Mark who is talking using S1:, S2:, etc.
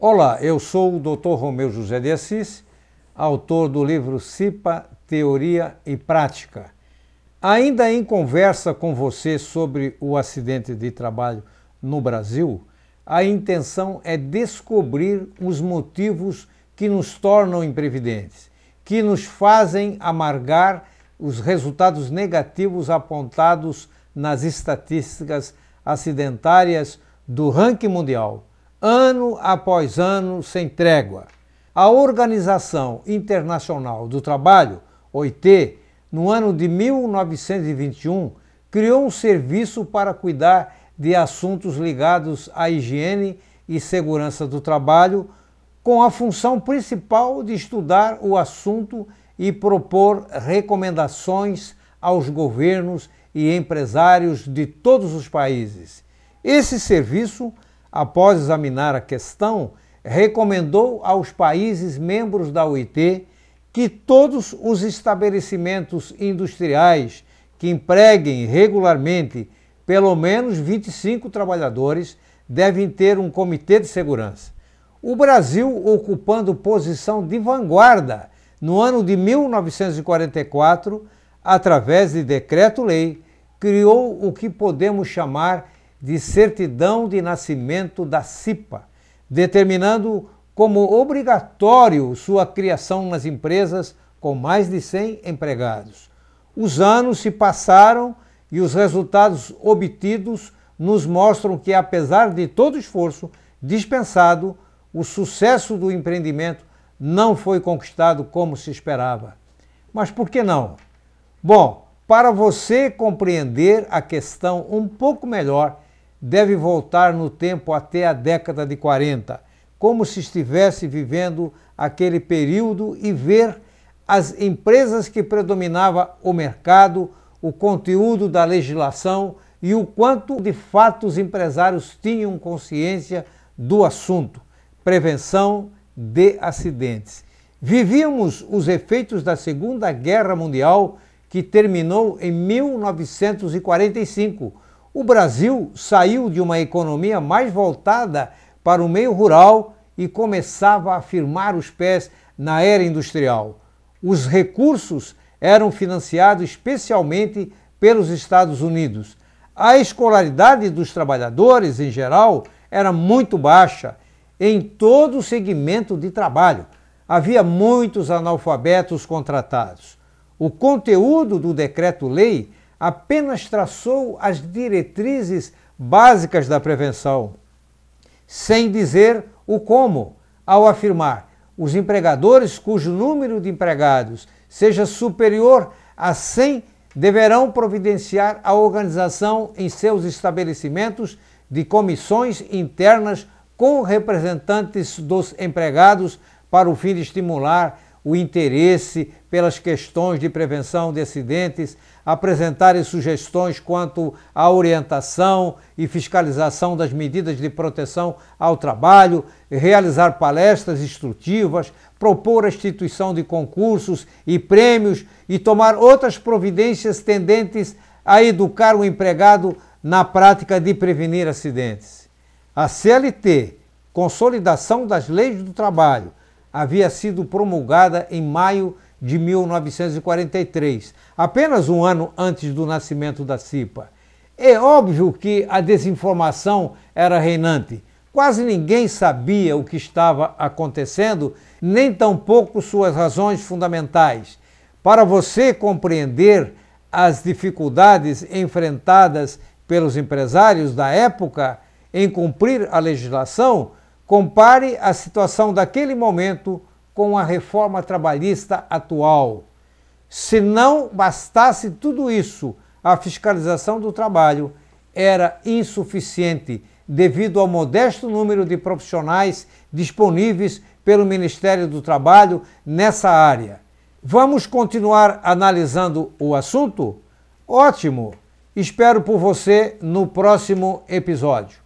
S1: Olá, eu sou o Dr. Romeu José de Assis, autor do livro CIPA Teoria e Prática. Ainda em conversa com você sobre o acidente de trabalho no Brasil, a intenção é descobrir os motivos que nos tornam imprevidentes, que nos fazem amargar os resultados negativos apontados nas estatísticas acidentárias do ranking mundial, ano após ano sem trégua. A Organização Internacional do Trabalho, OIT, no ano de 1921, criou um serviço para cuidar de assuntos ligados à higiene e segurança do trabalho, com a função principal de estudar o assunto e propor recomendações aos governos e empresários de todos os países. Esse serviço, após examinar a questão, recomendou aos países membros da OIT que todos os estabelecimentos industriais que empreguem regularmente pelo menos 25 trabalhadores devem ter um comitê de segurança. O Brasil, ocupando posição de vanguarda no ano de 1944, através de decreto-lei, criou o que podemos chamar de certidão de nascimento da CIPA, determinando como obrigatório sua criação nas empresas com mais de 100 empregados. Os anos se passaram e os resultados obtidos nos mostram que, apesar de todo esforço dispensado, o sucesso do empreendimento não foi conquistado como se esperava. Mas por que não? Bom, para você compreender a questão um pouco melhor, deve voltar no tempo até a década de 40, como se estivesse vivendo aquele período e ver as empresas que predominava o mercado, o conteúdo da legislação e o quanto de fato os empresários tinham consciência do assunto prevenção de acidentes. Vivíamos os efeitos da Segunda Guerra Mundial, que terminou em 1945. O Brasil saiu de uma economia mais voltada para o meio rural e começava a firmar os pés na era industrial. Os recursos eram financiados especialmente pelos Estados Unidos. A escolaridade dos trabalhadores, em geral, era muito baixa em todo o segmento de trabalho. Havia muitos analfabetos contratados. O conteúdo do decreto-lei apenas traçou as diretrizes básicas da prevenção, sem dizer o como, ao afirmar os empregadores cujo número de empregados seja superior a 100 deverão providenciar a organização em seus estabelecimentos de comissões internas com representantes dos empregados para o fim de estimular o interesse pelas questões de prevenção de acidentes, apresentarem sugestões quanto à orientação e fiscalização das medidas de proteção ao trabalho, realizar palestras instrutivas, propor a instituição de concursos e prêmios e tomar outras providências tendentes a educar o empregado na prática de prevenir acidentes. A CLT, Consolidação das Leis do Trabalho, havia sido promulgada em maio de 1943, apenas um ano antes do nascimento da CIPA. É óbvio que a desinformação era reinante. Quase ninguém sabia o que estava acontecendo, nem tampouco suas razões fundamentais. Para você compreender as dificuldades enfrentadas pelos empresários da época, em cumprir a legislação, compare a situação daquele momento com a reforma trabalhista atual. Se não bastasse tudo isso, a fiscalização do trabalho era insuficiente devido ao modesto número de profissionais disponíveis pelo Ministério do Trabalho nessa área. Vamos continuar analisando o assunto? Ótimo! Espero por você no próximo episódio.